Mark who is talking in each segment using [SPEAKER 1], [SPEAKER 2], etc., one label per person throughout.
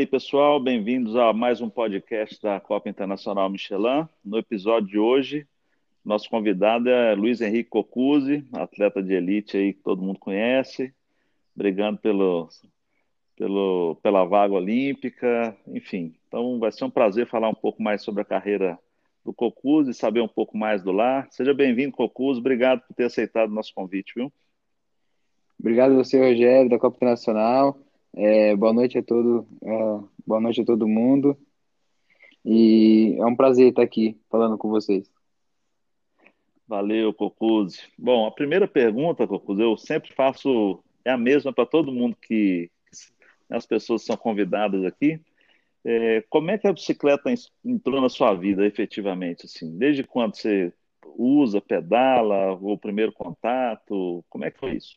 [SPEAKER 1] aí, pessoal, bem-vindos a mais um podcast da Copa Internacional Michelin. No episódio de hoje, nosso convidado é Luiz Henrique Cocuzzi, atleta de elite aí que todo mundo conhece, brigando pelo, pelo, pela vaga olímpica, enfim. Então vai ser um prazer falar um pouco mais sobre a carreira do Cocuzzi, saber um pouco mais do lar. Seja bem-vindo, Cocuzzi, obrigado por ter aceitado o nosso convite, viu?
[SPEAKER 2] Obrigado a você, Rogério, da Copa Internacional. É, boa noite a todo, é, boa noite a todo mundo. E é um prazer estar aqui falando com vocês.
[SPEAKER 1] Valeu, Cocuzzi. Bom, a primeira pergunta, Cocuzzi, eu sempre faço, é a mesma para todo mundo que, as pessoas são convidadas aqui. É, como é que a bicicleta entrou na sua vida, efetivamente? Assim, desde quando você usa, pedala, o primeiro contato? Como é que foi isso?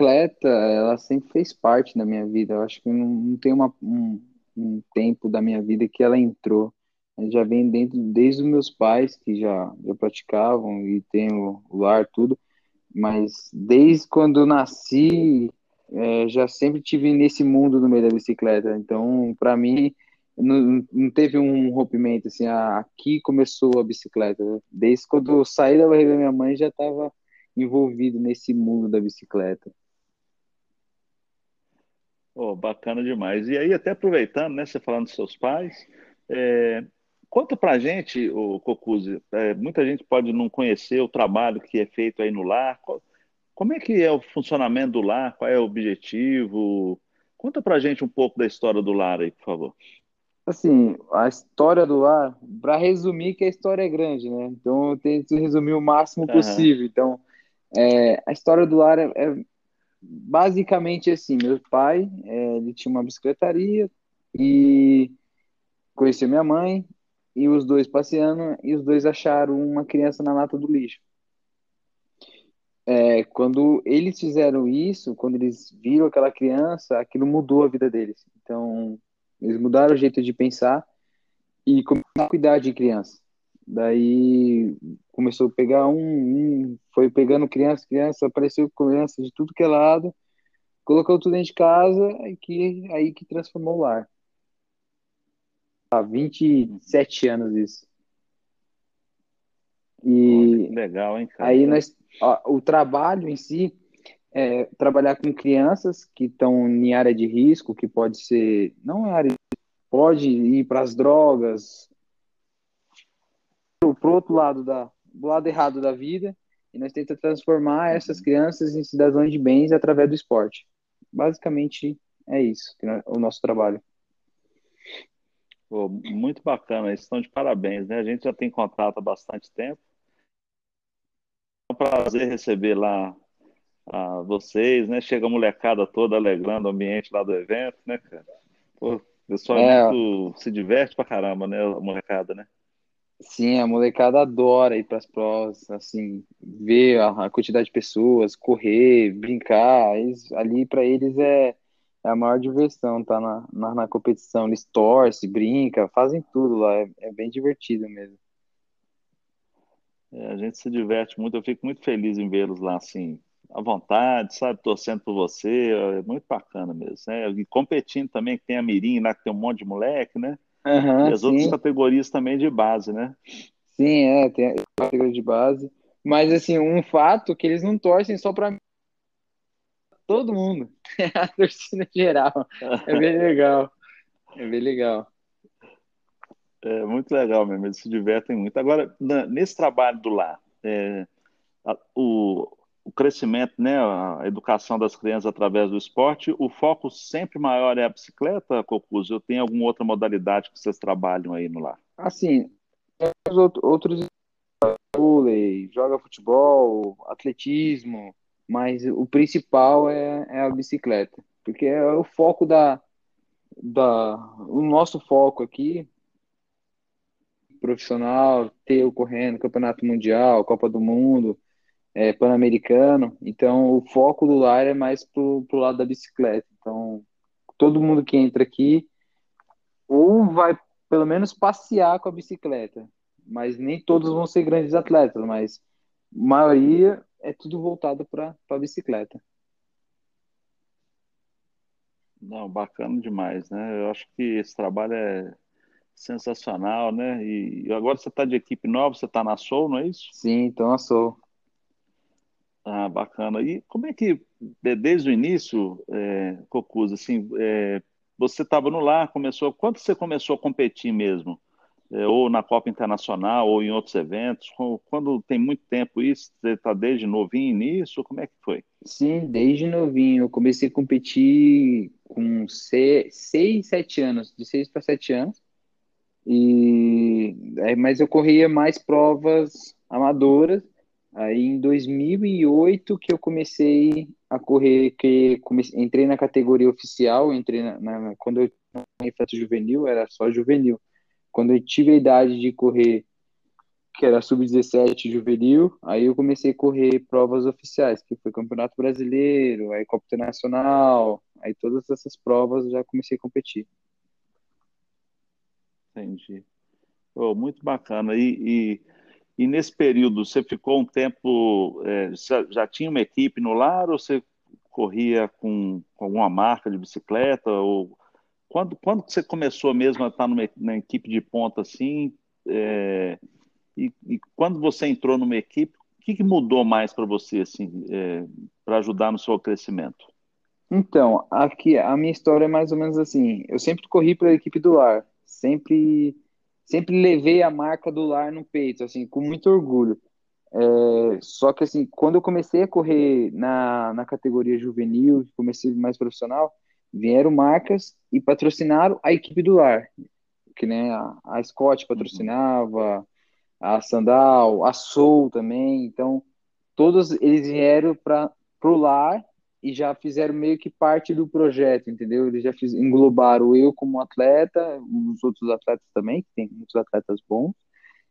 [SPEAKER 2] Bicicleta, ela sempre fez parte da minha vida. Eu acho que não, não tem uma, um, um tempo da minha vida que ela entrou. Já vem dentro desde os meus pais, que já, já praticavam e tem o, o lar, tudo. Mas desde quando nasci, é, já sempre tive nesse mundo no meio da bicicleta. Então, para mim, não, não, teve um rompimento assim. Ah, aqui começou a bicicleta. Desde quando eu saí da barriga da minha mãe, já estava envolvido nesse mundo da bicicleta.
[SPEAKER 1] Oh, bacana demais. E aí, até aproveitando, né, você falando dos seus pais, é, conta pra gente, o Cocuzzi, é, muita gente pode não conhecer o trabalho que é feito aí no lar. Como é que é o funcionamento do lar? Qual é o objetivo? Conta pra gente um pouco da história do lar aí, por favor.
[SPEAKER 2] Assim, a história do lar, para resumir que a história é grande, né? Então eu tento resumir o máximo possível. Uhum. Então, é, a história do lar é, é basicamente assim, meu pai, é, ele tinha uma bicicletaria e conheceu minha mãe e os dois passeando e os dois acharam uma criança na lata do lixo. É, quando eles fizeram isso, quando eles viram aquela criança, aquilo mudou a vida deles. Então, eles mudaram o jeito de pensar e começaram a cuidar de criança. Daí começou a pegar um, um, foi pegando criança, criança, apareceu criança de tudo que é lado, colocou tudo dentro de casa e que aí que transformou o lar. Há 27 anos isso.
[SPEAKER 1] E legal, hein, cara?
[SPEAKER 2] Aí nós, ó, o trabalho em si é trabalhar com crianças que estão em área de risco, que pode ser, não é área, pode ir para as drogas, pro outro lado da do lado errado da vida e nós tentamos transformar essas crianças em cidadãos de bens através do esporte. Basicamente é isso, o nosso trabalho.
[SPEAKER 1] Pô, muito bacana, estão de parabéns, né? A gente já tem contato há bastante tempo. É um prazer receber lá a vocês, né? Chega a molecada toda alegrando o ambiente lá do evento, né, cara? Pô, o pessoal é. muito, se diverte pra caramba, né, a molecada, né?
[SPEAKER 2] Sim, a molecada adora ir para as provas, assim, ver a, a, quantidade de pessoas, correr, brincar. Eles, ali para eles é, é, a maior diversão, tá na, na, na, competição. Eles torcem, brincam, fazem tudo lá. É, é bem divertido mesmo.
[SPEAKER 1] É, a gente se diverte muito. Eu fico muito feliz em vê-los lá, assim, à vontade, sabe, torcendo por você. É muito bacana mesmo. Né? E competindo também, que tem a Mirim lá, que tem um monte de moleque, né?
[SPEAKER 2] Uhum,
[SPEAKER 1] e as sim. outras categorias também de base, né?
[SPEAKER 2] Sim, é, tem a categoria de base. Mas, assim, um fato que eles não torcem só para todo mundo. É a torcida geral. É bem legal. É bem legal.
[SPEAKER 1] É muito legal mesmo, eles se divertem muito. Agora, nesse trabalho do lar, é, o, o crescimento, né, a educação das crianças através do esporte, o foco sempre maior é a bicicleta, Cocuzzi, ou tem alguma outra modalidade que vocês trabalham aí no lar?
[SPEAKER 2] Assim, outros vôlei, joga futebol, atletismo, mas o principal é, é, a bicicleta, porque é o foco da, da o nosso foco aqui profissional, ter ocorrendo Campeonato Mundial, Copa do Mundo, é, Pan-Americano. Então, o foco do lar é mais pro, pro lado da bicicleta. Então, todo mundo que entra aqui ou vai pelo menos passear com a bicicleta, mas nem todos vão ser grandes atletas, mas a maioria é tudo voltado para a bicicleta.
[SPEAKER 1] Não, bacana demais, né? Eu acho que esse trabalho é sensacional, né? E agora você está de equipe nova, você está na Soul, não é isso?
[SPEAKER 2] Sim, então na Soul.
[SPEAKER 1] Ah, bacana. E como é que, desde o início, é, Cocuz, assim, é, você estava no lar, começou, quando você começou a competir mesmo? É, ou na Copa Internacional, ou em outros eventos? Quando tem muito tempo isso, você está desde novinho nisso? Como é que foi?
[SPEAKER 2] Sim, desde novinho. Eu comecei a competir com seis, seis sete anos, de seis para sete anos. E, é, mas eu corria mais provas amadoras. Aí em 2008 que eu comecei a correr, que comecei, entrei na categoria oficial, entrei na, na quando eu festa juvenil, era só juvenil. Quando eu tive a idade de correr, que era sub-17 juvenil, aí eu comecei a correr provas oficiais, que foi Campeonato Brasileiro, aí Copa Internacional, aí todas essas provas eu já comecei a competir.
[SPEAKER 1] Entendi. Oh, muito bacana. E, e, e, nesse período, você ficou um tempo. É, já, já, tinha uma equipe no lar ou você corria com, com alguma marca de bicicleta? Ou quando, quando você começou mesmo a estar numa, na equipe de ponta assim? É, e, e, quando você entrou numa equipe, o que, que mudou mais para você assim, é, para ajudar no seu crescimento?
[SPEAKER 2] Então, aqui a minha história é mais ou menos assim. Eu sempre corri para a equipe do lar, sempre, sempre levei a marca do lar no peito, assim, com muito orgulho. É, só que assim, quando eu comecei a correr na, na categoria juvenil, comecei mais profissional, vieram marcas e patrocinaram a equipe do lar, que né, a, a Scott patrocinava, a Sandal, a Soul também, então todos eles vieram para o lar e já fizeram meio que parte do projeto, entendeu? Eles já fiz, englobaram eu como atleta, os outros atletas também, que tem muitos atletas bons,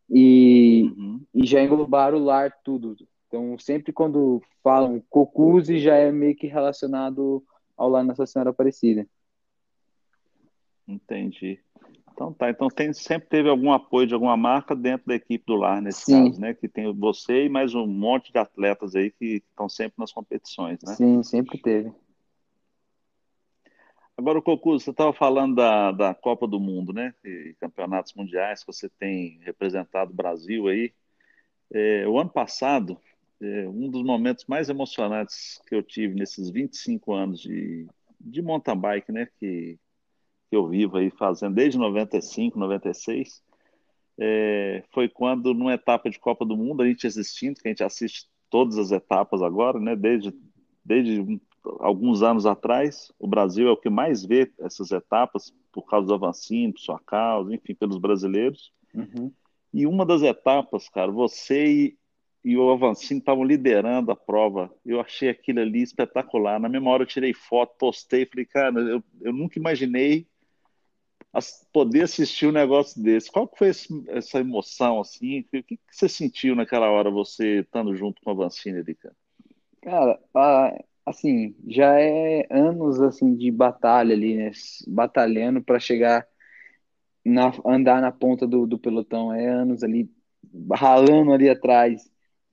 [SPEAKER 2] e, uhum. e já englobaram o lar tudo. Então, sempre quando falam Cocuse, já é meio que relacionado ao lar Nossa Senhora Aparecida.
[SPEAKER 1] Entendi. Então tá, então tem, sempre teve algum apoio de alguma marca dentro da equipe do lar, nesse Sim. caso, né? Que tem você e mais um monte de atletas aí que estão sempre nas competições, né?
[SPEAKER 2] Sim, sempre teve.
[SPEAKER 1] Agora, o Cocu, você estava falando da, da Copa do Mundo, né? E campeonatos mundiais que você tem representado o Brasil aí. É, o ano passado, é, um dos momentos mais emocionantes que eu tive nesses 25 anos de, de mountain bike, né? Que que eu vivo aí fazendo desde 95, 96, é, foi quando, numa etapa de Copa do Mundo, a gente assistindo, que a gente assiste todas as etapas agora, né, desde, desde alguns anos atrás, o Brasil é o que mais vê essas etapas, por causa do Avancini, por sua causa, enfim, pelos brasileiros.
[SPEAKER 2] Uhum.
[SPEAKER 1] E uma das etapas, cara, você e, e o Avancini estavam liderando a prova. Eu achei aquilo ali espetacular. Na mesma hora eu tirei foto, postei, falei, cara, eu, eu nunca imaginei poder assistir um negócio desse. Qual foi esse, essa emoção, assim? O que, que, você sentiu naquela hora, você estando junto com a Vancini ali, cara?
[SPEAKER 2] Cara, assim, já é anos, assim, de batalha ali, né? Batalhando para chegar, na, andar na ponta do, do pelotão. É anos ali, ralando ali atrás.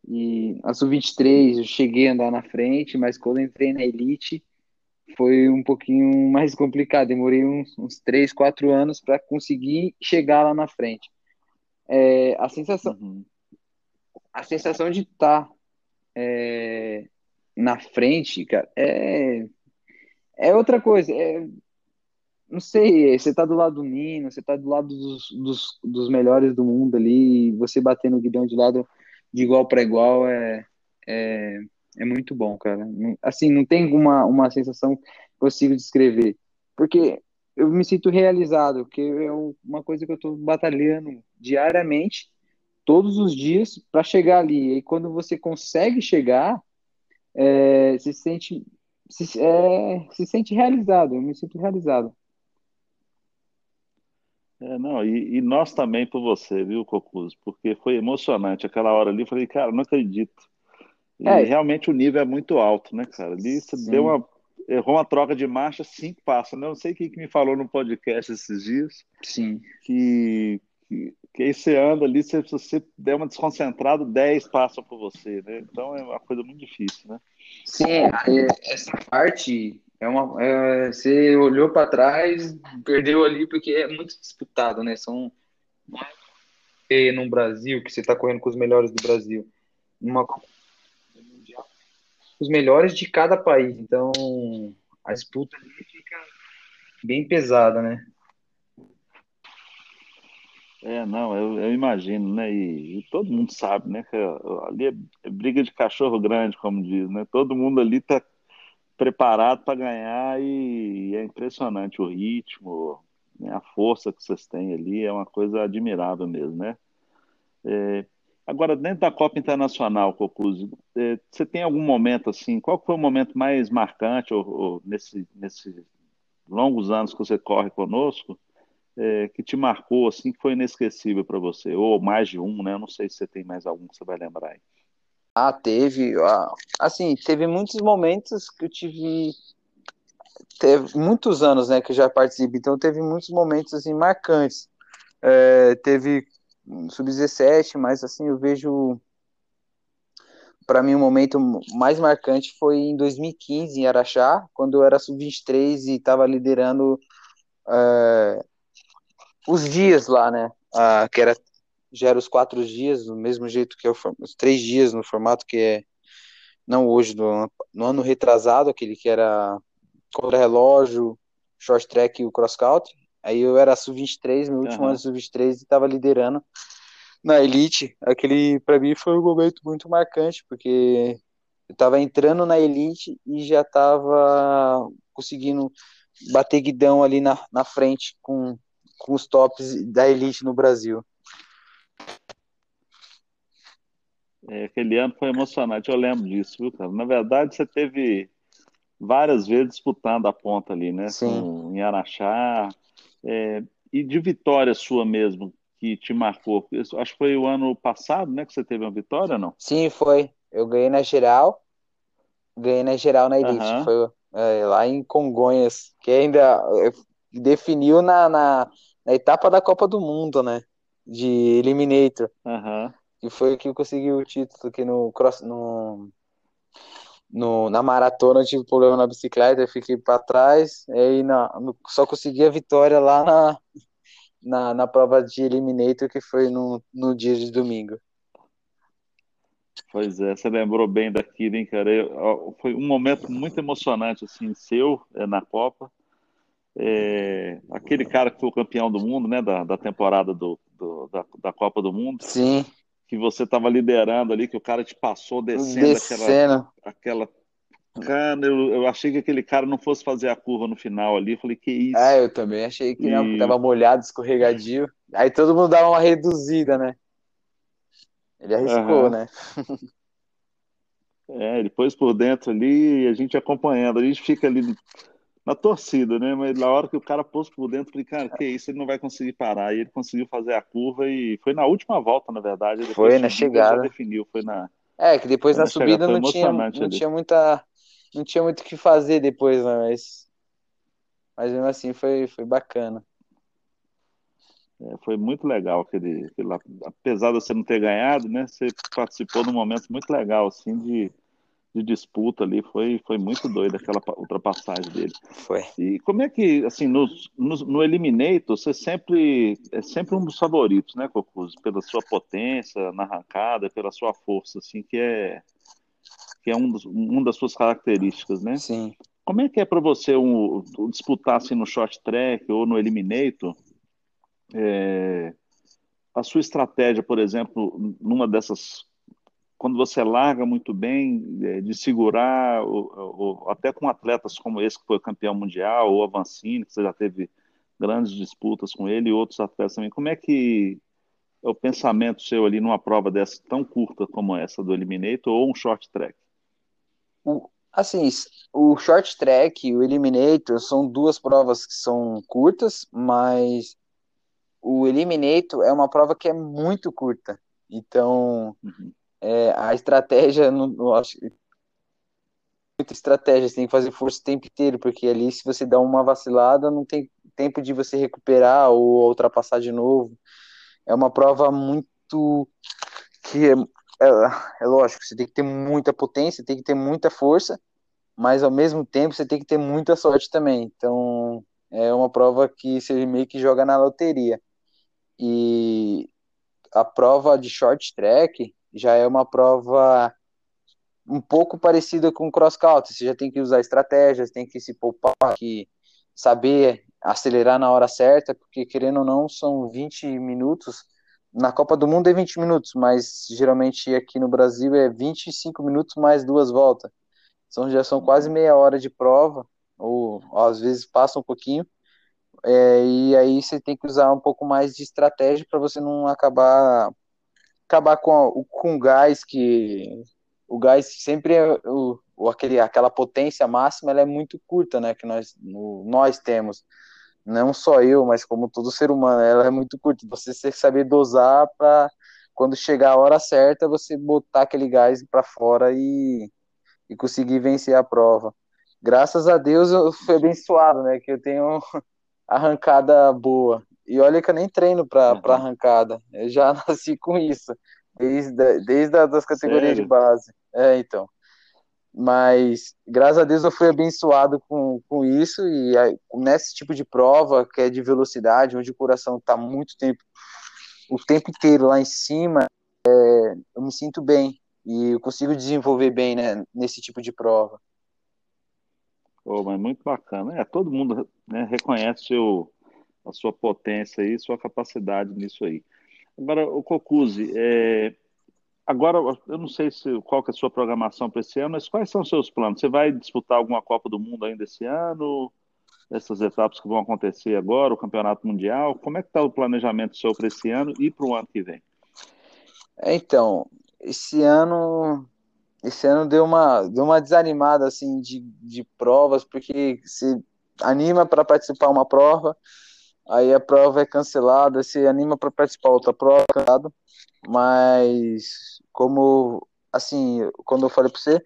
[SPEAKER 2] E a Sub-23 eu cheguei a andar na frente, mas quando entrei na Elite foi um pouquinho mais complicado. Demorei uns, uns 3, 4 anos para conseguir chegar lá na frente. É, a sensação, uhum. a sensação de estar tá, é, na frente, cara, é, é outra coisa. É, não sei, você tá do lado do Nino, você tá do lado dos, dos, dos melhores do mundo ali, você bater no guidão de lado de igual para igual é, é, é muito bom, cara. Assim, não tem uma, uma sensação que consigo descrever. Porque eu me sinto realizado, que é uma coisa que eu estou batalhando diariamente, todos os dias, para chegar ali. E quando você consegue chegar, é, se sente se, é, se sente realizado. Eu me sinto realizado.
[SPEAKER 1] É, não, e, e nós também por você, viu, Cocuz? Porque foi emocionante aquela hora ali. Eu falei, cara, não acredito. E
[SPEAKER 2] É,
[SPEAKER 1] realmente o nível é muito alto, né, cara? Ali você deu uma, errou uma troca de marcha, cinco passos, né? Não sei quem que me falou no podcast esses dias,
[SPEAKER 2] sim.
[SPEAKER 1] que, que, que aí você anda ali, se você der uma desconcentrada, dez passam por você, né? Então é uma coisa muito difícil, né?
[SPEAKER 2] Sim, é, essa parte é uma. é, você olhou para trás, perdeu ali porque é muito disputado, né? São é no Brasil que você está correndo com os melhores do Brasil, numa os melhores de cada país. Então a disputa fica bem pesada, né?
[SPEAKER 1] É, não, eu, eu imagino, né? E, e todo mundo sabe, né? Que ali é, é briga de cachorro grande, como diz, né? Todo mundo ali tá preparado para ganhar e, é impressionante o ritmo, né? A força que vocês têm ali é uma coisa admirável mesmo, né? É, agora, dentro da Copa Internacional, Cocuzzi, é, você tem algum momento assim? Qual foi o momento mais marcante ou, ou nesse, nesses longos anos que você corre conosco? é, que te marcou, assim, que foi inesquecível para você? Ou mais de um, né? Eu não sei se você tem mais algum que você vai lembrar aí.
[SPEAKER 2] Ah, teve. ah, Assim, teve muitos momentos que eu tive. Teve muitos anos, né, que eu já participo, então teve muitos momentos assim marcantes. É, teve sub-17, mas assim, eu vejo para mim o momento mais marcante foi em 2015 em Araxá, quando eu era sub-23 e estava liderando é, os dias lá, né? Que era já era os quatro dias, do mesmo jeito que for- os três dias no formato que é não hoje, no, ano- no ano retrasado, aquele que era contra-relógio, short track e o cross country. Aí eu era sub-23, meu último ano
[SPEAKER 1] Aham.
[SPEAKER 2] de sub-23 e estava liderando na elite. Aquele para mim foi um momento muito marcante, porque eu estava entrando na elite e já estava conseguindo bater guidão ali na, na frente com, com os tops da elite no Brasil.
[SPEAKER 1] É, aquele ano foi emocionante, eu lembro disso, viu, cara? Na verdade, você teve várias vezes disputando a ponta ali, né?
[SPEAKER 2] Sim,
[SPEAKER 1] Com, em Araxá. É, e de vitória sua mesmo, que te marcou. Acho que foi o ano passado, né, que você teve uma vitória, não?
[SPEAKER 2] sim, foi. Eu ganhei na geral, ganhei na geral na elite.
[SPEAKER 1] Aham,
[SPEAKER 2] Foi é, lá em Congonhas, que ainda é, definiu na, na, na etapa da Copa do Mundo, né? De Eliminator.
[SPEAKER 1] aham.
[SPEAKER 2] E foi que eu consegui o título que no cross, no, no, na maratona eu tive problema na bicicleta, eu fiquei para trás, e aí na, só consegui a vitória lá na, na, na prova de Eliminator, que foi no, no dia de domingo.
[SPEAKER 1] Pois é, você lembrou bem daquilo, hein, cara? Eu- foi um momento muito emocionante, assim, seu, é, na Copa. É, aquele cara que foi o campeão do mundo, né, da, da temporada do, do- da, da Copa do Mundo,
[SPEAKER 2] Sim,
[SPEAKER 1] que você estava liderando ali, que o cara te passou descendo aquela,
[SPEAKER 2] descendo.
[SPEAKER 1] aquela cana. Eu, eu achei que aquele cara não fosse fazer a curva no final ali. Eu falei, que
[SPEAKER 2] Ah,
[SPEAKER 1] isso?
[SPEAKER 2] eu também achei que não,
[SPEAKER 1] E,
[SPEAKER 2] tava molhado, escorregadio. Aí todo mundo dava uma reduzida, né? Ele arriscou,
[SPEAKER 1] aham,
[SPEAKER 2] né?
[SPEAKER 1] é, depois por dentro ali, a gente acompanhando, a gente fica ali na torcida, né? Mas na hora que o cara pôs por dentro, falei, cara, que isso, ele não vai conseguir parar. E ele conseguiu fazer a curva e foi na última volta, na verdade.
[SPEAKER 2] Foi na chegada.
[SPEAKER 1] definiu. Foi na,
[SPEAKER 2] É, que depois na subida não tinha, não
[SPEAKER 1] ali.
[SPEAKER 2] tinha muita, não tinha muito o que fazer depois, né? Mas, mas mesmo assim foi, foi bacana.
[SPEAKER 1] É, foi muito legal aquele, aquele. Apesar de você não ter ganhado, né? Você participou de um momento muito legal, assim, de, de disputa ali. Foi, foi muito doido aquela pa- ultrapassagem dele.
[SPEAKER 2] Foi.
[SPEAKER 1] E como é que, assim, nos, nos- no Eliminator, você sempre é sempre um dos favoritos, né, Cocuzzi? Pela sua potência na arrancada, pela sua força, assim, que é, que é um dos, uma das suas características, né?
[SPEAKER 2] Sim.
[SPEAKER 1] Como é que é para você um, um, disputar assim no short track ou no Eliminator? É, a sua estratégia, por exemplo, numa dessas, quando você larga muito bem, é, de segurar, ou, ou, até com atletas como esse que foi campeão mundial, ou Avancini, que você já teve grandes disputas com ele, e outros atletas também, como é que é o pensamento seu ali numa prova dessa tão curta como essa do Eliminator ou um short track?
[SPEAKER 2] O, assim, o short track e o Eliminator são duas provas que são curtas, mas o Eliminator é uma prova que é muito curta. Então,
[SPEAKER 1] Uhum.
[SPEAKER 2] É, a estratégia, não, não acho muita estratégia, você tem que fazer força o tempo inteiro, porque ali se você dá uma vacilada, não tem tempo de você recuperar ou ultrapassar de novo. É uma prova muito que é, é, é lógico, você tem que ter muita potência, tem que ter muita força, mas ao mesmo tempo você tem que ter muita sorte também. Então, é uma prova que você meio que joga na loteria. E a prova de short track já é uma prova um pouco parecida com cross country. Você já tem que usar estratégias, tem que se poupar, que saber acelerar na hora certa, porque querendo ou não, são 20 minutos. Na Copa do Mundo é 20 minutos, mas geralmente aqui no Brasil é 25 minutos mais duas voltas. Então já são quase meia hora de prova, ou, às vezes passa um pouquinho. É, e aí você tem que usar um pouco mais de estratégia para você não acabar acabar com, com o gás que o gás sempre é o, aquele, aquela potência máxima ela é muito curta, né? Que nós, nós temos. Não só eu, mas como todo ser humano, ela é muito curta. Você tem que saber dosar para quando chegar a hora certa, você botar aquele gás para fora e, e conseguir vencer a prova. Graças a Deus eu fui abençoado, né? Que eu tenho arrancada boa. E olha que eu nem treino para
[SPEAKER 1] Uhum.
[SPEAKER 2] arrancada. Eu já nasci com isso, desde, desde as categorias de
[SPEAKER 1] Sério?
[SPEAKER 2] base. É, então. Mas, graças a Deus, eu fui abençoado com, com isso. E aí, nesse tipo de prova, que é de velocidade, onde o coração está muito tempo, o tempo inteiro lá em cima, é, eu me sinto bem. E eu consigo desenvolver bem, né, nesse tipo de prova.
[SPEAKER 1] Pô, mas muito bacana. É, todo mundo, né, reconhece seu, a sua potência e sua capacidade nisso aí. Agora, o Cocuzzi, é, agora eu não sei se, qual que é a sua programação para esse ano, mas quais são os seus planos? Você vai disputar alguma Copa do Mundo ainda esse ano? Essas etapas que vão acontecer agora, o Campeonato Mundial? Como é que está o planejamento seu para esse ano e para o ano que vem?
[SPEAKER 2] É, então, esse ano, esse ano deu uma, deu uma desanimada assim de, de provas, porque se anima para participar uma prova, aí a prova é cancelada, se anima para participar outra prova, cancelado. Mas como assim, quando eu falei para você,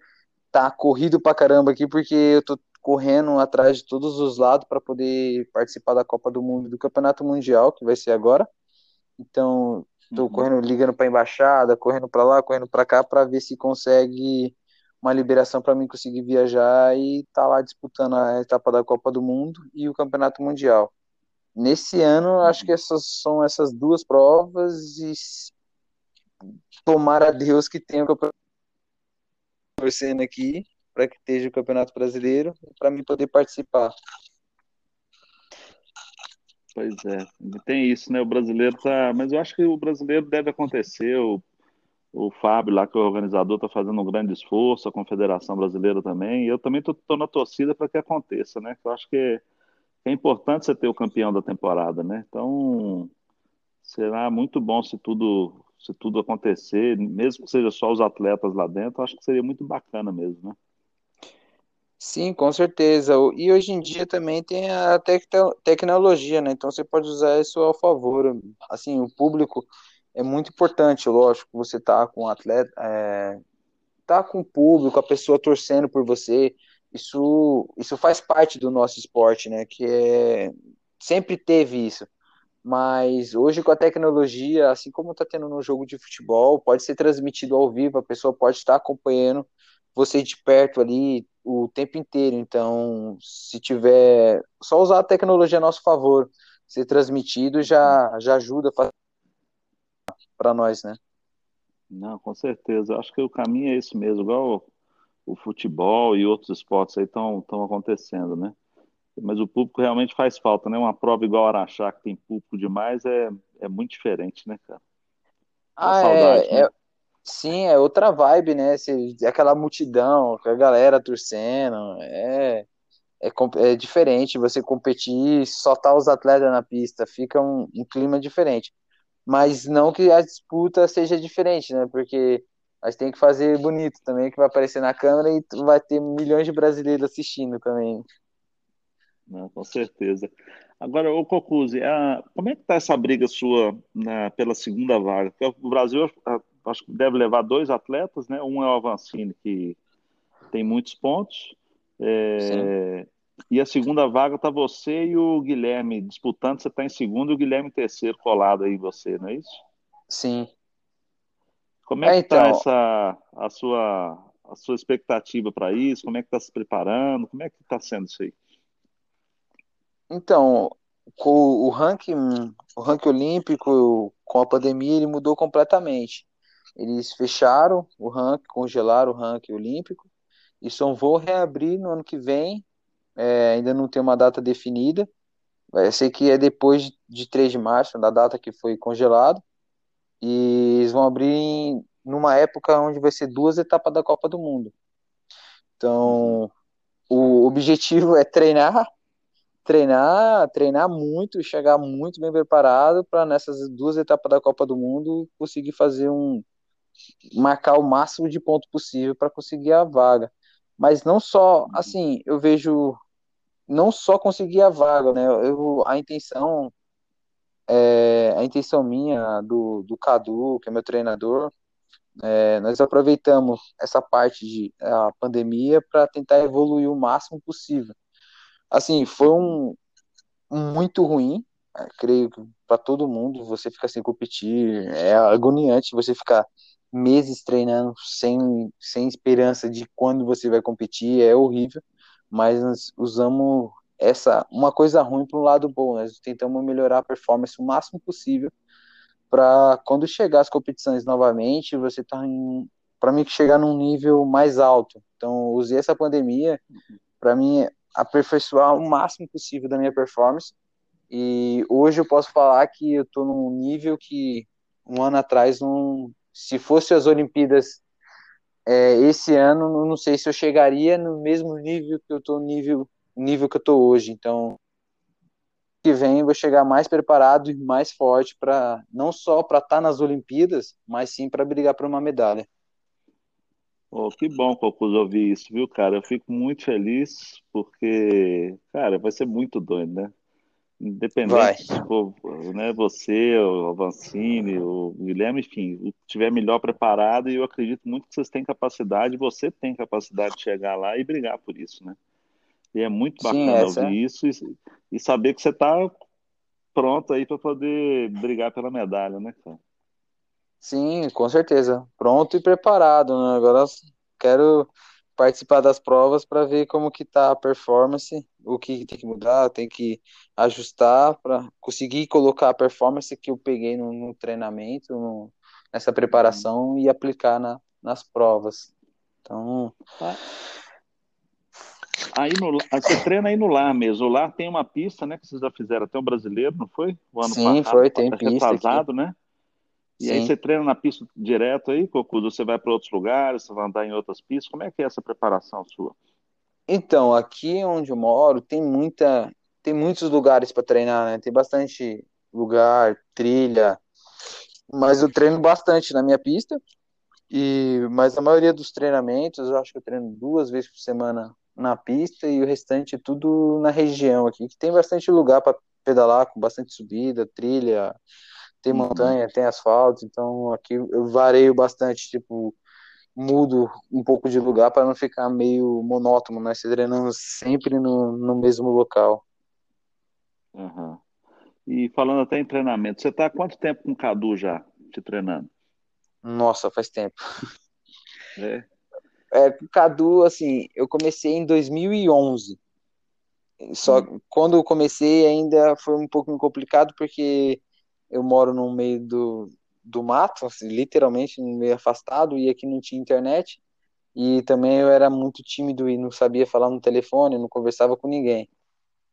[SPEAKER 2] tá corrido pra caramba aqui porque eu tô correndo atrás de todos os lados para poder participar da Copa do Mundo, do Campeonato Mundial, que vai ser agora. Então, Tô
[SPEAKER 1] Uhum.
[SPEAKER 2] correndo, ligando para embaixada, correndo para lá, correndo para cá, para ver se consegue uma liberação para mim conseguir viajar e tá lá disputando a etapa da Copa do Mundo e o Campeonato Mundial. Nesse ano, acho que essas são essas duas provas e tomara a Deus que tenha o campeonato torcendo aqui para que esteja o Campeonato Brasileiro para mim poder participar.
[SPEAKER 1] Pois é, tem isso, né? O brasileiro tá. Mas eu acho que o brasileiro deve acontecer. O, o Fábio, lá, que é o organizador, está fazendo um grande esforço, a Confederação Brasileira também. E eu também estou na torcida para que aconteça, né? Eu acho que é importante você ter o campeão da temporada, né? Então, será muito bom se tudo, se tudo acontecer, mesmo que seja só os atletas lá dentro, acho que seria muito bacana mesmo, né?
[SPEAKER 2] Sim, com certeza. E hoje em dia também tem a tecno- tecnologia, né? Então você pode usar isso ao favor. Assim, o público é muito importante, lógico. Você tá com o atleta, é, tá com o público, a pessoa torcendo por você. Isso, isso faz parte do nosso esporte, né? Que é, sempre teve isso. Mas hoje com a tecnologia, assim como está tendo no jogo de futebol, pode ser transmitido ao vivo, a pessoa pode estar acompanhando você de perto ali o tempo inteiro. Então, se tiver, só usar a tecnologia a nosso favor, ser transmitido já já ajuda para nós, né?
[SPEAKER 1] Não, com certeza. Acho que o caminho é esse mesmo, igual o, futebol e outros esportes aí estão acontecendo, né? Mas o público realmente faz falta, né? Uma prova igual a Araxá, que tem público demais, é, é muito diferente, né, cara?
[SPEAKER 2] Ah,
[SPEAKER 1] saudade,
[SPEAKER 2] é,
[SPEAKER 1] né?
[SPEAKER 2] é, sim, é outra vibe, né? Você- aquela multidão, a galera torcendo, é, é, é diferente você competir, só tá os atletas na pista, fica um, um clima diferente. Mas não que a disputa seja diferente, né? Porque nós tem que fazer bonito também, que vai aparecer na câmera e vai ter milhões de brasileiros assistindo também.
[SPEAKER 1] Não, com certeza. Agora, o Cocuzzi, a, como é que está essa briga sua na, pela segunda vaga? Porque o Brasil a, acho que deve levar dois atletas, né? Um é o Avancini, que tem muitos pontos, é, e a segunda vaga está você e o Guilherme disputando. Você está em segundo e o Guilherme em terceiro colado aí você, não é isso?
[SPEAKER 2] Sim.
[SPEAKER 1] Como é,
[SPEAKER 2] É,
[SPEAKER 1] que está
[SPEAKER 2] então-
[SPEAKER 1] essa a sua a sua expectativa para isso? Como é que está se preparando? Como é que está sendo isso aí?
[SPEAKER 2] Então, com o ranking, o ranking olímpico, com a pandemia, ele mudou completamente. Eles fecharam o ranking, congelaram o ranking olímpico e só vão reabrir no ano que vem. É, ainda não tem uma data definida. Vai ser que é depois de- de 3 de março, da data que foi congelado. E eles vão abrir em- numa época onde vai ser duas etapas da Copa do Mundo. Então, o objetivo é treinar treinar, treinar muito, chegar muito bem preparado para nessas duas etapas da Copa do Mundo conseguir fazer um marcar o máximo de ponto possível para conseguir a vaga. Mas não só, assim, eu vejo não só conseguir a vaga, né? Eu, a intenção é, a intenção minha do, do Cadu, que é meu treinador, é, nós aproveitamos essa parte de a pandemia para tentar evoluir o máximo possível. Assim, foi um, um muito ruim, é, creio que para todo mundo, você ficar sem competir, é agoniante você ficar meses treinando sem, sem esperança de quando você vai competir, é horrível, mas nós usamos essa uma coisa ruim para um lado bom, nós tentamos melhorar a performance o máximo possível para quando chegar as competições novamente, você tá em para mim chegar num nível mais alto. Então, usei essa pandemia para mim aperfeiçoar o máximo possível da minha performance. E hoje eu posso falar que eu estou num nível que um ano atrás, não, se fosse as Olimpíadas é, esse ano, não sei se eu chegaria no mesmo nível que eu estou nível nível que eu estou hoje. Então, que vem eu vou chegar mais preparado e mais forte para não só para estar nas Olimpíadas, mas sim para brigar por uma medalha.
[SPEAKER 1] Oh, que bom, Cocuz, ouvir isso, viu, cara? Eu fico muito feliz porque, cara, vai ser muito doido, né?
[SPEAKER 2] Vai.
[SPEAKER 1] Independente se for, né, você, o Avancini, o Guilherme, enfim, o que estiver melhor preparado, e eu acredito muito que vocês têm capacidade, você tem capacidade de chegar lá e brigar por isso, né? E é muito
[SPEAKER 2] Sim,
[SPEAKER 1] bacana
[SPEAKER 2] essa
[SPEAKER 1] ouvir isso e, e saber que você está pronto aí para poder brigar pela medalha, né, cara?
[SPEAKER 2] Sim, com certeza. Pronto e preparado, né? Agora quero participar das provas para ver como que tá a performance, o que tem que mudar, tem que ajustar para conseguir colocar a performance que eu peguei no, no treinamento, no- nessa preparação e aplicar na, nas provas. Então,
[SPEAKER 1] Tá. Aí no, aí você treina aí no lar mesmo. O lar tem uma pista, né? Que vocês já fizeram até o brasileiro, não foi? O ano
[SPEAKER 2] sim,
[SPEAKER 1] passado,
[SPEAKER 2] foi, tem pista aqui.
[SPEAKER 1] retrasado, né? E aí
[SPEAKER 2] Sim.
[SPEAKER 1] você treina na pista direto aí, Cocudo? Você vai para outros lugares, você vai andar em outras pistas. Como é que é essa preparação sua?
[SPEAKER 2] Então, aqui onde eu moro tem muita, tem muitos lugares para treinar, né? Tem bastante lugar, trilha, mas eu treino bastante na minha pista. E, mas a maioria dos treinamentos, eu acho que eu treino duas vezes por semana na pista e o restante tudo na região aqui, que tem bastante lugar para pedalar, com bastante subida, trilha, tem
[SPEAKER 1] Uhum.
[SPEAKER 2] montanha, tem asfalto, então aqui eu vareio bastante, tipo, mudo um pouco de lugar para não ficar meio monótono, né? Se treinando sempre no, no mesmo local.
[SPEAKER 1] Aham. E falando até em treinamento, você está há quanto tempo com o Cadu já, te treinando?
[SPEAKER 2] Nossa, faz tempo.
[SPEAKER 1] É?
[SPEAKER 2] É, Cadu, assim, eu comecei em 2011. Só
[SPEAKER 1] Hum.
[SPEAKER 2] quando eu comecei ainda foi um pouco complicado porque eu moro no meio do, do mato, assim, literalmente no meio afastado, e aqui não tinha internet. E também eu era muito tímido e não sabia falar no telefone, não conversava com ninguém.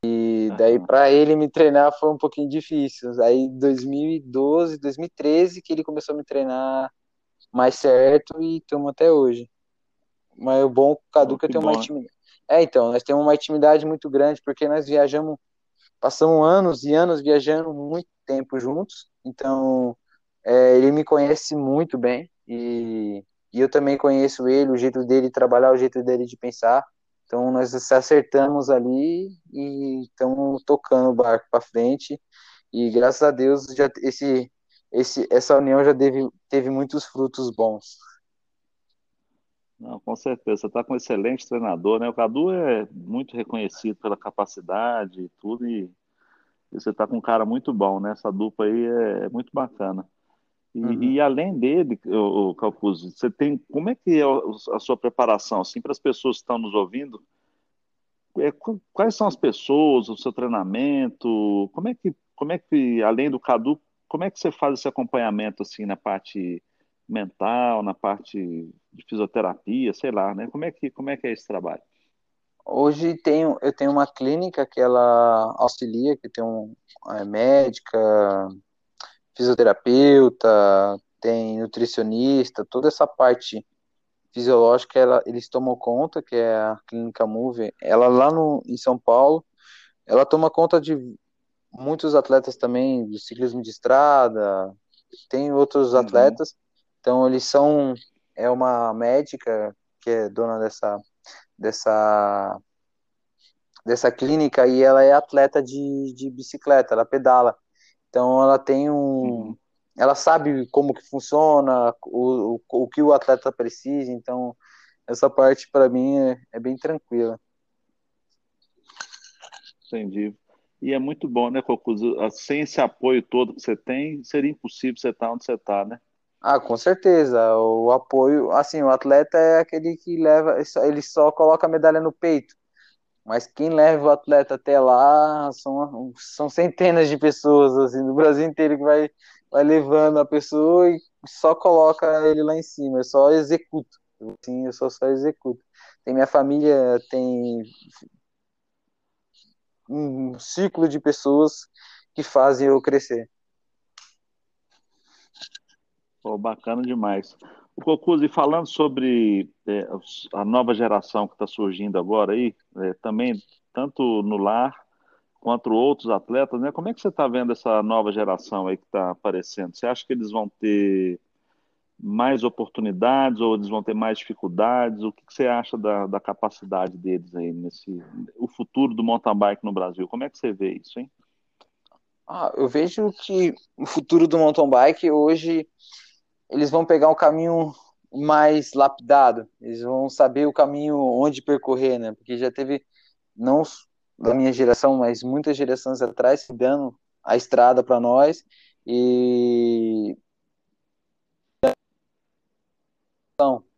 [SPEAKER 2] E daí para ele me treinar foi um pouquinho difícil. Aí 2012, 2013 que ele começou a me treinar mais certo e estamos até hoje. Mas o bom com o Cadu
[SPEAKER 1] Oh,
[SPEAKER 2] que eu
[SPEAKER 1] que
[SPEAKER 2] tenho uma
[SPEAKER 1] bom.
[SPEAKER 2] intimidade. É, então, nós temos uma intimidade muito grande porque nós viajamos, passamos anos e anos viajando muito tempo juntos. Então, é, ele me conhece muito bem e, e eu também conheço ele, o jeito dele de trabalhar, o jeito dele de pensar. Então nós se acertamos ali e estamos tocando o barco para frente. E graças a Deus já esse, esse, essa união já teve, teve muitos frutos bons.
[SPEAKER 1] Não, com certeza. Você está com um excelente treinador, né? O Cadu é muito reconhecido pela capacidade e tudo, e, você está com um cara muito bom, né? Essa dupla aí é, é muito bacana. E, uhum. e, além dele, o, o Calpuzzi, você tem como é que é a sua preparação assim para as pessoas que estão nos ouvindo? É, quais são as pessoas, o seu treinamento? Como é que como é que além do Cadu, como é que você faz esse acompanhamento assim na parte mental, na parte de fisioterapia, sei lá, né? Como é que como é que é esse trabalho?
[SPEAKER 2] Hoje tenho eu tenho uma clínica que ela auxilia, que tem um é, médica, fisioterapeuta, tem nutricionista, toda essa parte fisiológica ela, eles tomam conta, que é a Clínica Move. Ela lá no, em São Paulo, ela toma conta de muitos atletas também de ciclismo de estrada, tem outros uhum. atletas. Então eles são é uma médica que é dona dessa dessa dessa clínica e ela é atleta de, de bicicleta, ela pedala. Então ela tem um. Uhum. Ela sabe como que funciona, o, o, o que o atleta precisa, então essa parte para mim é, é, bem tranquila.
[SPEAKER 1] Entendi. E é muito bom, né, Cocuzo? Sem esse apoio todo que você tem, seria impossível você estar onde você está, né?
[SPEAKER 2] Ah, com certeza. O apoio, assim, o atleta é aquele que leva, ele só coloca a medalha no peito. Mas quem leva o atleta até lá são, são centenas de pessoas assim, do Brasil inteiro que vai, vai levando a pessoa e só coloca ele lá em cima, eu só executo. Assim, eu só, só executo. Tem minha família, tem um ciclo de pessoas que fazem eu crescer.
[SPEAKER 1] Pô, bacana demais. O Cocuzzi, falando sobre é, a nova geração que está surgindo agora aí, é, também tanto no lar quanto outros atletas, né? Como é que você está vendo essa nova geração aí que está aparecendo? Você acha que eles vão ter mais oportunidades ou eles vão ter mais dificuldades? O que, que você acha da, da, capacidade deles aí nesse o futuro do mountain bike no Brasil? Como é que você vê isso, hein?
[SPEAKER 2] Ah, eu vejo que o futuro do mountain bike hoje eles vão pegar um caminho mais lapidado, eles vão saber o caminho onde percorrer, né? Porque já teve, não da minha geração, mas muitas gerações atrás, dando a estrada para nós e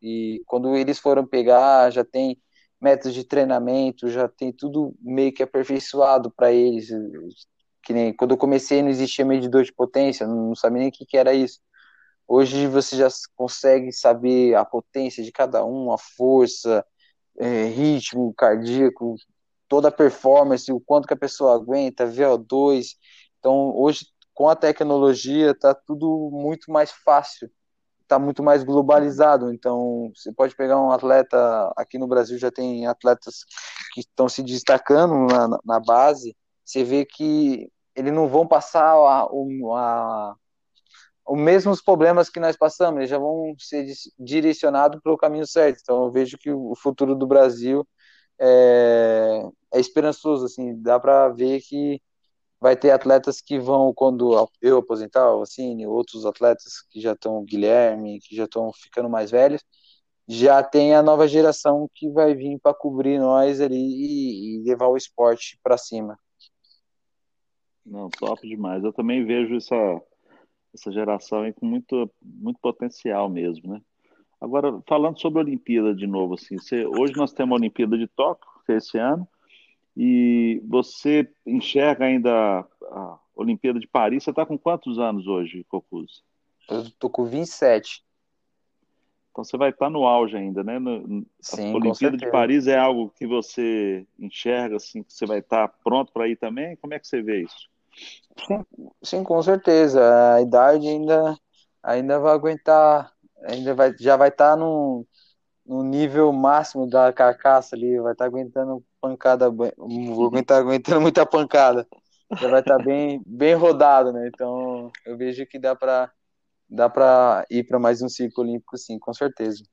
[SPEAKER 2] e quando eles foram pegar, já tem métodos de treinamento, já tem tudo meio que aperfeiçoado para eles. Que nem quando eu comecei não existia medidor de potência, não sabia nem o que, que era isso. Hoje você já consegue saber a potência de cada um, a força, é, ritmo cardíaco, toda a performance, o quanto que a pessoa aguenta, VO2. Então, hoje, com a tecnologia, está tudo muito mais fácil, está muito mais globalizado. Então, você pode pegar um atleta, aqui no Brasil já tem atletas que estão se destacando na, na base, você vê que eles não vão passar a, a, os mesmos problemas que nós passamos, eles já vão ser direcionados para o caminho certo. Então eu vejo que o futuro do Brasil é, é esperançoso, assim, dá para ver que vai ter atletas que vão, quando eu aposentar, o Cine, outros atletas que já estão, Guilherme, que já estão ficando mais velhos, já tem a nova geração que vai vir para cobrir nós ali e, e levar o esporte para cima.
[SPEAKER 1] Não, top demais. Eu também vejo essa essa geração aí com muito, muito potencial mesmo, né? Agora, falando sobre a Olimpíada de novo, assim, você, hoje nós temos a Olimpíada de Tóquio, que é esse ano, e você enxerga ainda a Olimpíada de Paris, você está com quantos anos hoje, Cocuz?
[SPEAKER 2] Eu estou com 27.
[SPEAKER 1] Então você vai estar tá no auge ainda, né? No,
[SPEAKER 2] Sim,
[SPEAKER 1] a Olimpíada de Paris é algo que você enxerga, assim, que você vai estar tá pronto para ir também? Como é que você vê isso?
[SPEAKER 2] Sim, sim, com certeza. A idade ainda, ainda vai aguentar, ainda vai, já vai estar tá no, no nível máximo da carcaça ali, vai estar tá aguentando pancada, vou aguentar aguentando muita pancada. Já vai estar tá bem, bem rodado, né? Então eu vejo que dá para dá para ir para mais um ciclo olímpico, sim, com certeza.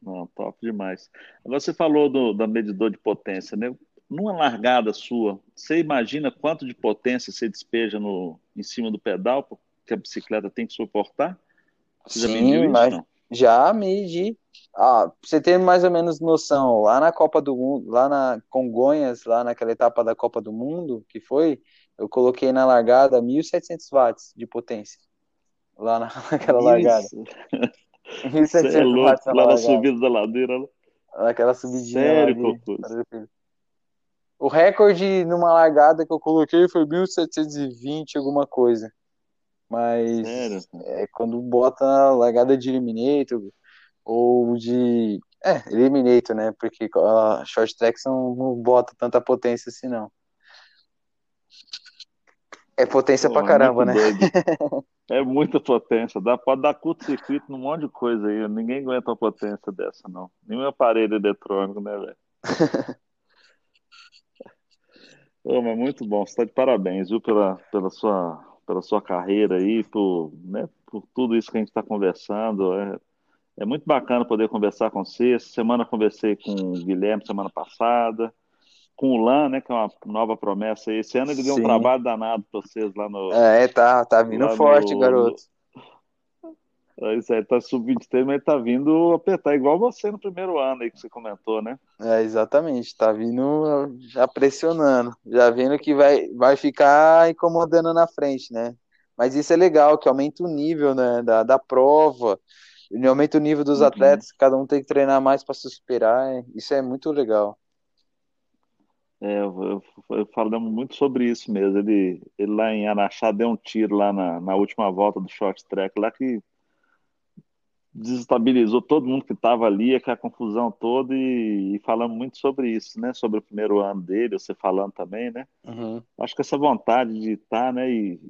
[SPEAKER 1] Não, top demais. Você falou do, da medidor de potência, né? Numa largada sua, você imagina quanto de potência você despeja no, em cima do pedal que a bicicleta tem que suportar?
[SPEAKER 2] Você já mediu
[SPEAKER 1] isso?
[SPEAKER 2] mas
[SPEAKER 1] Não?
[SPEAKER 2] já medi. Ah, você ter mais ou menos noção, lá na Copa do Mundo, lá na Congonhas, lá naquela etapa da Copa do Mundo, que foi, eu coloquei na largada 1.700 watts de potência. Lá na, naquela largada.
[SPEAKER 1] Isso.
[SPEAKER 2] 1.700
[SPEAKER 1] Você é louco,
[SPEAKER 2] watts na
[SPEAKER 1] lá na
[SPEAKER 2] largada.
[SPEAKER 1] subida da ladeira.
[SPEAKER 2] Naquela subidinha
[SPEAKER 1] Sério,
[SPEAKER 2] lá? O recorde numa largada que eu coloquei foi 1.720 alguma coisa. Mas
[SPEAKER 1] Sério?
[SPEAKER 2] é quando bota na largada de Eliminator ou de. É, Eliminator, né? Porque a short track não, não bota tanta potência assim, não. É potência
[SPEAKER 1] Pô,
[SPEAKER 2] pra
[SPEAKER 1] é
[SPEAKER 2] caramba, né?
[SPEAKER 1] doido. É muita potência. Dá, pode dar curto-circuito num monte de coisa aí. Ninguém aguenta uma potência dessa, não. Nenhum aparelho eletrônico, né, velho? Ô, mas muito bom. Você está de parabéns, viu, pela, pela sua, pela sua carreira aí, por, né, por tudo isso que a gente está conversando. É, é muito bacana poder conversar com você. Essa semana conversei com o Guilherme, semana passada. Com o Lan, né, que é uma nova promessa aí. Esse ano ele deu um
[SPEAKER 2] Sim.
[SPEAKER 1] trabalho danado para vocês lá no,
[SPEAKER 2] É, tá, tá vindo forte,
[SPEAKER 1] no-
[SPEAKER 2] garoto.
[SPEAKER 1] É Isso aí tá sub-23, mas tá vindo apertar igual você no primeiro ano aí que você comentou, né?
[SPEAKER 2] É, exatamente, tá vindo já pressionando, já vendo que vai, vai ficar incomodando na frente, né? Mas isso é legal, que aumenta o nível, né, da, da prova, aumenta o nível dos
[SPEAKER 1] Uhum.
[SPEAKER 2] atletas, cada um tem que treinar mais para se superar, é- isso é muito legal.
[SPEAKER 1] É, eu, eu, eu falamos muito sobre isso mesmo. Ele, ele lá em Araxá deu um tiro lá na, na última volta do short track lá que desestabilizou todo mundo que estava ali, aquela confusão toda e, e falamos muito sobre isso, né? Sobre o primeiro ano dele, você falando também, né?
[SPEAKER 2] Uhum.
[SPEAKER 1] Acho que essa vontade de estar, né, e,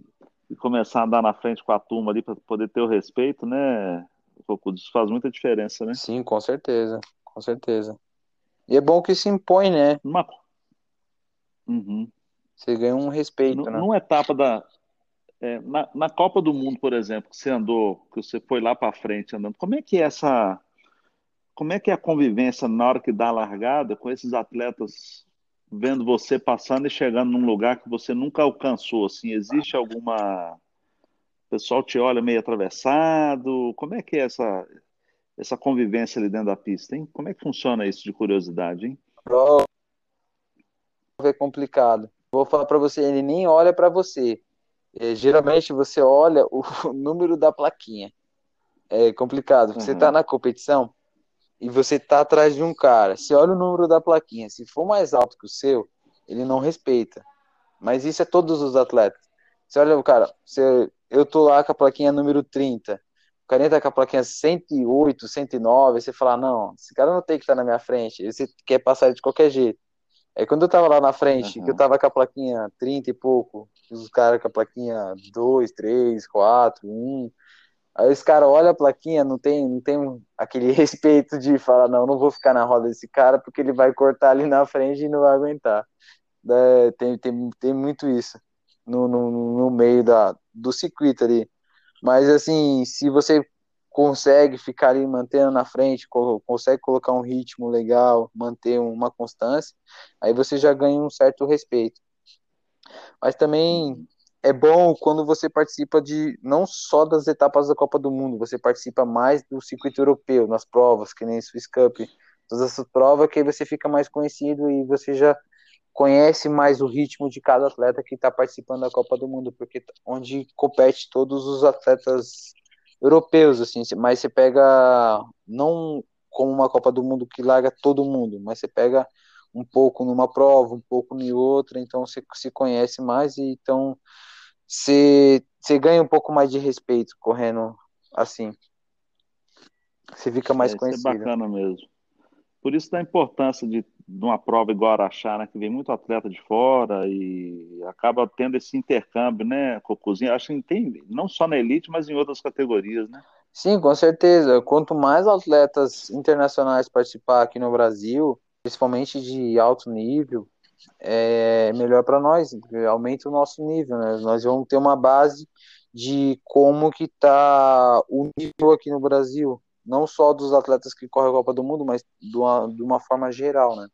[SPEAKER 1] e começar a andar na frente com a turma ali para poder ter o respeito, né? Cocudo, Isso faz muita diferença, né?
[SPEAKER 2] Sim, com certeza, com certeza. E é bom que se impõe, né?
[SPEAKER 1] Numa... Uhum.
[SPEAKER 2] Você ganha um respeito,
[SPEAKER 1] Nu-
[SPEAKER 2] né?
[SPEAKER 1] Numa etapa da. É, na, na Copa do Mundo, por exemplo, que você andou, que você foi lá para frente andando, como é que é essa. Como é que é a convivência na hora que dá a largada com esses atletas vendo você passando e chegando num lugar que você nunca alcançou? Assim, existe alguma. O pessoal te olha meio atravessado? Como é que é essa, essa convivência ali dentro da pista, hein? Como é que funciona isso de curiosidade, hein?
[SPEAKER 2] É complicado. Vou falar para você, ele nem olha para você. É, geralmente você olha o número da plaquinha. É complicado. Você
[SPEAKER 1] Uhum.
[SPEAKER 2] tá na competição e você tá atrás de um cara. Você olha o número da plaquinha. Se for mais alto que o seu, ele não respeita. Mas isso é todos os atletas. Você olha o cara, você, eu tô lá com a plaquinha número 30. O carinha tá com a plaquinha 108, 109. Aí você fala, não, esse cara não tem que estar na minha frente. Você quer passar ele de qualquer jeito. Aí quando eu tava lá na frente,
[SPEAKER 1] Uhum.
[SPEAKER 2] que eu tava com a plaquinha 30 e pouco, os caras com a plaquinha 2, 3, 4, 1. Aí os caras olham a plaquinha, não tem, não tem aquele respeito de falar, não, não vou ficar na roda desse cara porque ele vai cortar ali na frente e não vai aguentar. É, tem, tem, tem muito isso no, no, no meio da, do circuito ali. Mas assim, se você consegue ficar ali mantendo na frente, co- consegue colocar um ritmo legal, manter uma constância, aí você já ganha um certo respeito. Mas também é bom quando você participa de não só das etapas da Copa do Mundo, você participa mais do circuito europeu, nas provas, que nem Swiss Cup, todas essas provas que aí você fica mais conhecido e você já conhece mais o ritmo de cada atleta que está participando da Copa do Mundo, porque onde compete todos os atletas europeus, assim, mas você pega não como uma Copa do Mundo que larga todo mundo, mas você pega um pouco numa prova, um pouco em outra, então você se conhece mais e então você, você ganha um pouco mais de respeito correndo assim. Você fica mais
[SPEAKER 1] É, isso é
[SPEAKER 2] conhecido.
[SPEAKER 1] bacana mesmo. Por isso da importância de, de uma prova igual a Araxá, né, que vem muito atleta de fora e acaba tendo esse intercâmbio, né, Cocuzinho? Acho que tem, não só na elite, mas em outras categorias, né?
[SPEAKER 2] Sim, com certeza. Quanto mais atletas internacionais participar aqui no Brasil, principalmente de alto nível, é melhor para nós, aumenta o nosso nível, né? Nós vamos ter uma base de como que tá o nível aqui no Brasil. Não só dos atletas que correm a Copa do Mundo, mas de uma, de uma forma geral, né?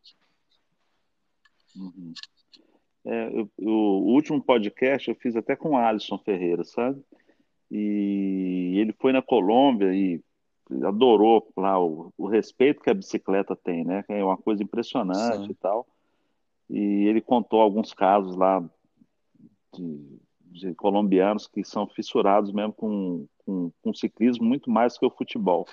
[SPEAKER 1] Uhum. É, eu, o último podcast eu fiz até com o Alisson Ferreira, sabe? E ele foi na Colômbia e adorou lá o, o respeito que a bicicleta tem, né? É uma coisa impressionante
[SPEAKER 2] Sim.
[SPEAKER 1] e tal. E ele contou alguns casos lá de, de colombianos que são fissurados mesmo com, com, com ciclismo muito mais que o futebol.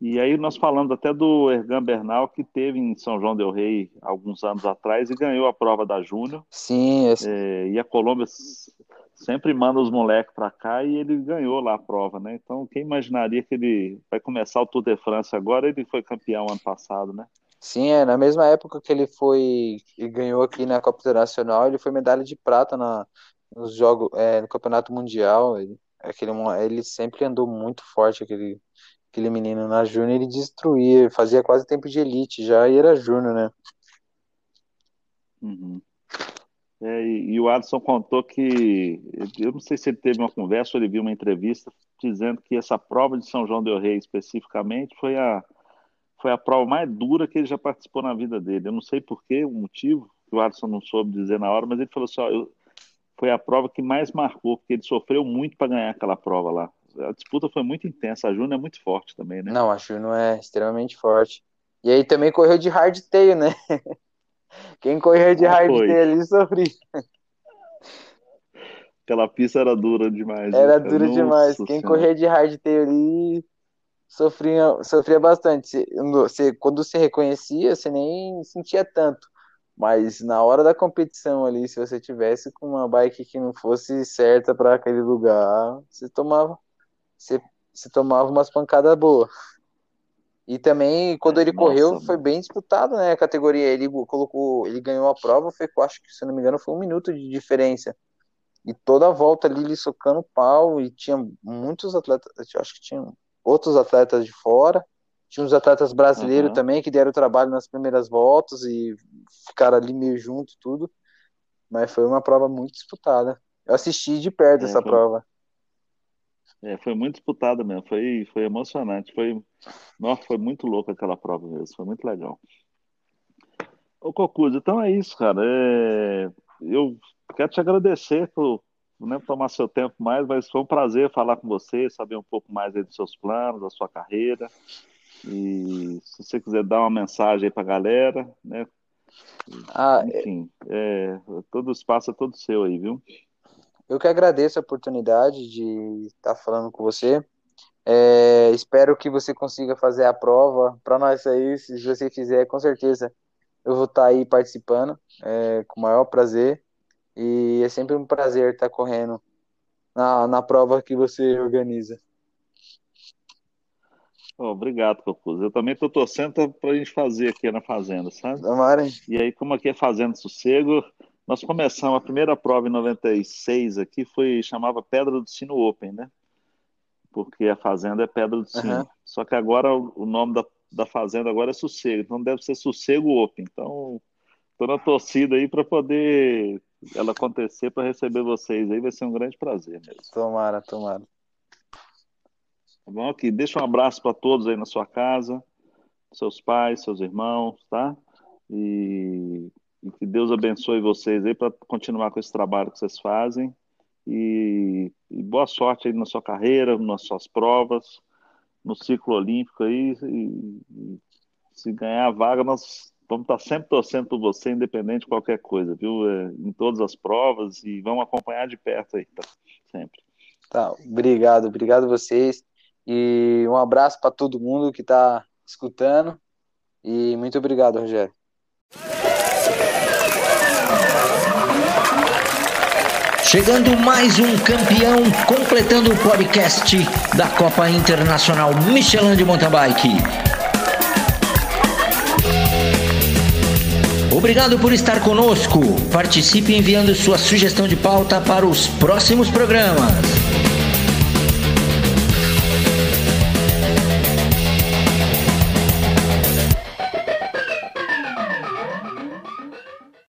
[SPEAKER 1] E aí nós falamos até do Ergan Bernal, que teve em São João del Rei alguns anos atrás e ganhou a prova da Júnior.
[SPEAKER 2] Sim, esse-
[SPEAKER 1] É, e a Colômbia sempre manda os moleques para cá e ele ganhou lá a prova, né? Então, quem imaginaria que ele vai começar o Tour de France agora? Ele foi campeão ano passado, né?
[SPEAKER 2] sim, é na mesma época que ele foi e ganhou aqui na Copa Internacional, ele foi medalha de prata na, nos jogos, é, no Campeonato Mundial. Ele, aquele, ele sempre andou muito forte, aquele, aquele menino na Júnior, ele destruía, fazia quase tempo de elite já e era Júnior, né?
[SPEAKER 1] Uhum. É, e, e o Adson contou que, eu não sei se ele teve uma conversa ou ele viu uma entrevista dizendo que essa prova de São João del Rei especificamente foi a, foi a prova mais dura que ele já participou na vida dele. Eu não sei por quê, o motivo, que o Adson não soube dizer na hora, mas ele falou assim, ó, eu- foi a prova que mais marcou, porque ele sofreu muito para ganhar aquela prova lá. A disputa foi muito intensa, a Júnior é muito forte também, né?
[SPEAKER 2] Não, a Júnior é extremamente forte. E aí também correu de hardtail, né? Quem correu de hardtail ali sofria.
[SPEAKER 1] Aquela pista era dura demais. né,
[SPEAKER 2] Era
[SPEAKER 1] cara?
[SPEAKER 2] duro
[SPEAKER 1] Nossa
[SPEAKER 2] demais. Quem
[SPEAKER 1] Senhora.
[SPEAKER 2] corria de hardtail ali sofria, sofria bastante. Você- quando você reconhecia, você nem sentia tanto. Mas na hora da competição ali, se você tivesse com uma bike que não fosse certa para aquele lugar, você tomava, você, você tomava umas pancadas boas. E também, quando
[SPEAKER 1] É,
[SPEAKER 2] ele
[SPEAKER 1] nossa,
[SPEAKER 2] correu, foi bem disputado, né? A categoria. Ele colocou, ele ganhou a prova, foi, acho que, se não me engano, foi um minuto de diferença. E toda a volta ali ele socando pau e tinha muitos atletas, acho que tinha outros atletas de fora, tinha uns atletas brasileiros
[SPEAKER 1] Aham.
[SPEAKER 2] também que deram trabalho nas primeiras voltas e ficaram ali meio junto e tudo, mas foi uma prova muito disputada. Eu assisti de perto
[SPEAKER 1] É,
[SPEAKER 2] essa
[SPEAKER 1] foi-
[SPEAKER 2] prova.
[SPEAKER 1] É, foi muito disputada mesmo, foi, foi emocionante, foi, nossa, foi muito louco aquela prova mesmo, foi muito legal. Ô Cocuzo, então é isso, cara, é, eu quero te agradecer por, né, por tomar seu tempo mais, mas foi um prazer falar com você, saber um pouco mais aí dos seus planos, da sua carreira, e se você quiser dar uma mensagem aí pra galera, né,
[SPEAKER 2] Ah,
[SPEAKER 1] enfim, é, todo o espaço é todo seu aí, viu?
[SPEAKER 2] eu que agradeço a oportunidade de estar falando com você. É, espero que você consiga fazer a prova para nós aí, se você quiser, com certeza eu vou estar aí participando, é, com o maior prazer. E é sempre um prazer estar correndo na, na prova que você organiza.
[SPEAKER 1] Obrigado, Cocuzo. Eu também estou torcendo para a gente fazer aqui na Fazenda, sabe?
[SPEAKER 2] Tomara.
[SPEAKER 1] E aí, como aqui é Fazenda Sossego, nós começamos a primeira prova em 96 aqui, foi chamava Pedra do Sino Open, né? Porque a fazenda é Pedra do Sino.
[SPEAKER 2] Aham.
[SPEAKER 1] Só que agora o o nome da, da fazenda agora é Sossego, então deve ser Sossego Open. Então, estou na torcida aí para poder ela acontecer para receber vocês aí, vai ser um grande prazer mesmo.
[SPEAKER 2] Tomara, tomara.
[SPEAKER 1] Tá bom? Aqui, deixa um abraço para todos aí na sua casa, seus pais, seus irmãos, tá? E, e que Deus abençoe vocês aí para continuar com esse trabalho que vocês fazem. E, e boa sorte aí na sua carreira, nas suas provas, no ciclo olímpico aí. E, e se ganhar a vaga, nós vamos estar sempre torcendo por você, independente de qualquer coisa, viu? É, em todas as provas e vamos acompanhar de perto aí, tá? Sempre.
[SPEAKER 2] Tá, obrigado, obrigado vocês. E um abraço para todo mundo que está escutando. E muito obrigado, Rogério.
[SPEAKER 3] Chegando mais um campeão, completando o podcast da Copa Internacional Michelin de Mountain Bike. Obrigado por estar conosco. Participe enviando sua sugestão de pauta para os próximos programas.